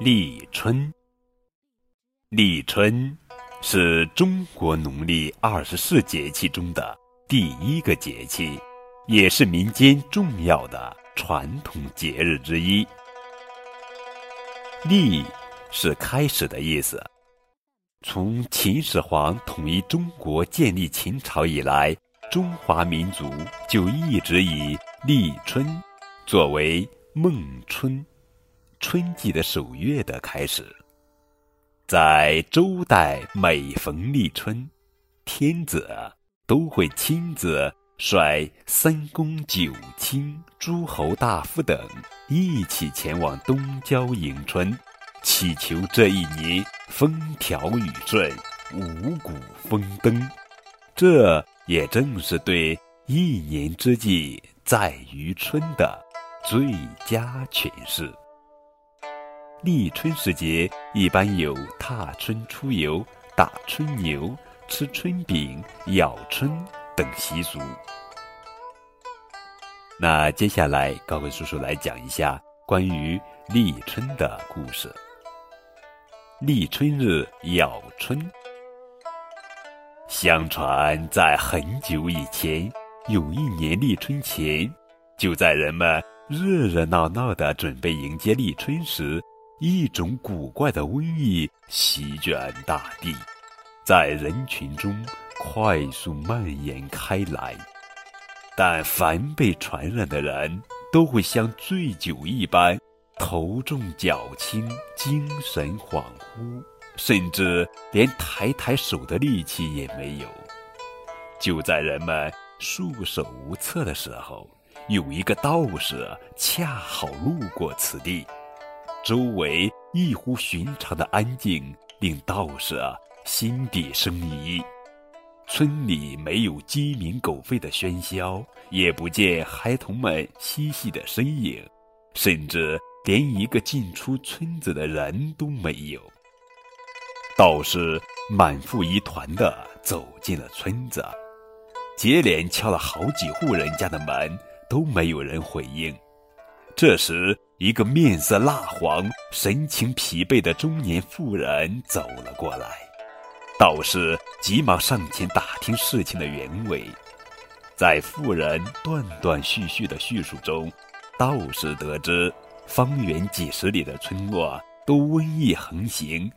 立春，立春是中国农历二十四节气中的第一个节气，也是民间重要的传统节日之一。立是开始的意思。从秦始皇统一中国、建立秦朝以来，中华民族就一直以立春作为孟春。春季的首月的开始，在周代每逢立春，天子都会亲自率三公九卿、诸侯大夫等一起前往东郊迎春，祈求这一年风调雨顺、五谷丰登。这也正是对一年之计在于春的最佳诠释。立春时节，一般有踏春出游、打春牛、吃春饼、咬春等习俗。那接下来，高伟叔叔来讲一下关于立春的故事。立春日咬春，相传在很久以前，有一年立春前，就在人们热热闹闹的准备迎接立春时。一种古怪的瘟疫席卷大地，在人群中快速蔓延开来。但凡被传染的人，都会像醉酒一般，头重脚轻，精神恍惚，甚至连抬抬手的力气也没有。就在人们束手无策的时候，有一个道士恰好路过此地。周围异乎寻常的安静，令道士心底生疑。村里没有鸡鸣狗吠的喧嚣，也不见孩童们嬉戏的身影，甚至连一个进出村子的人都没有。道士满腹疑团地走进了村子，接连敲了好几户人家的门，都没有人回应。这时，一个面色蜡黄、神情疲惫的中年妇人走了过来。道士急忙上前打听事情的原委。在妇人断断续续的叙述中，道士得知，方圆几十里的村落都瘟疫横行，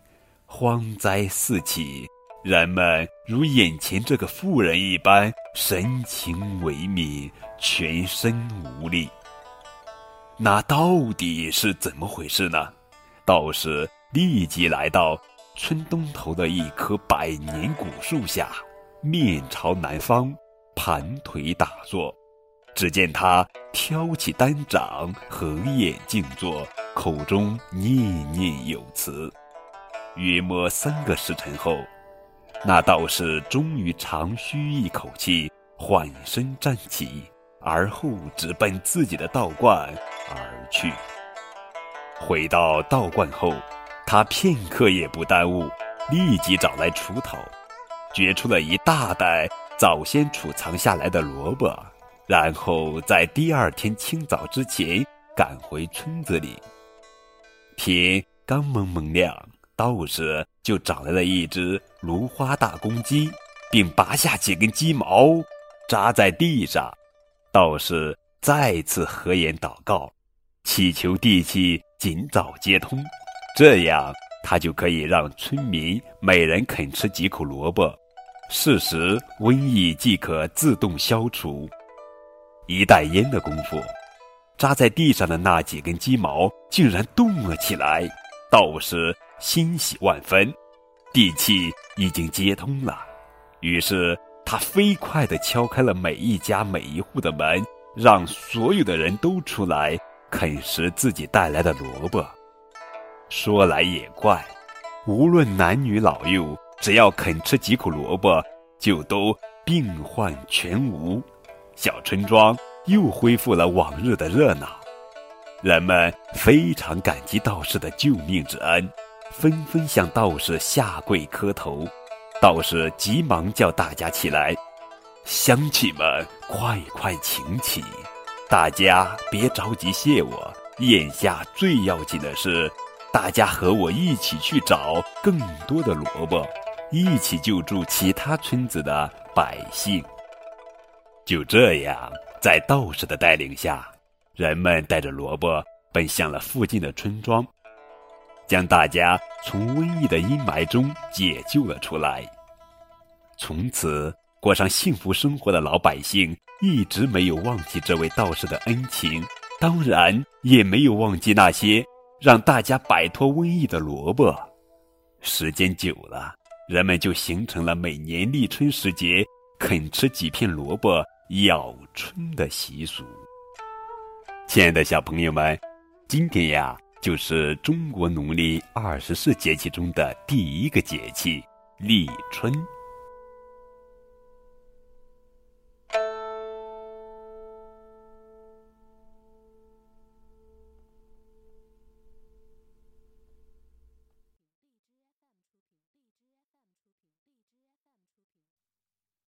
荒灾四起，人们如眼前这个妇人一般，神情萎靡，全身无力。那到底是怎么回事呢？道士立即来到村东头的一棵百年古树下，面朝南方，盘腿打坐。只见他挑起单掌，合眼静坐，口中念念有词。约摸三个时辰后，那道士终于长吁一口气，缓身站起。而后直奔自己的道观而去。回到道观后，他片刻也不耽误，立即找来锄头，掘出了一大袋早先储藏下来的萝卜，然后在第二天清早之前赶回村子里。天刚蒙蒙亮，道士就找来了一只芦花大公鸡，并拔下几根鸡毛，扎在地上。道士再次合眼祷告，祈求地气尽早接通，这样他就可以让村民每人啃吃几口萝卜，事时瘟疫即可自动消除。一袋烟的功夫，扎在地上的那几根鸡毛竟然动了起来，道士欣喜万分，地气已经接通了，于是。他飞快地敲开了每一家每一户的门，让所有的人都出来啃食自己带来的萝卜。说来也怪，无论男女老幼，只要肯吃几口萝卜，就都病患全无。小村庄又恢复了往日的热闹，人们非常感激道士的救命之恩，纷纷向道士下跪磕头。道士急忙叫大家起来，乡亲们快快请起，大家别着急谢我。眼下最要紧的是，大家和我一起去找更多的萝卜，一起救助其他村子的百姓。就这样，在道士的带领下，人们带着萝卜奔向了附近的村庄，将大家从瘟疫的阴霾中解救了出来。从此，过上幸福生活的老百姓一直没有忘记这位道士的恩情，当然也没有忘记那些让大家摆脱瘟疫的萝卜。时间久了，人们就形成了每年立春时节啃吃几片萝卜咬春的习俗。亲爱的小朋友们，今天呀，就是中国农历二十四节气中的第一个节气——立春。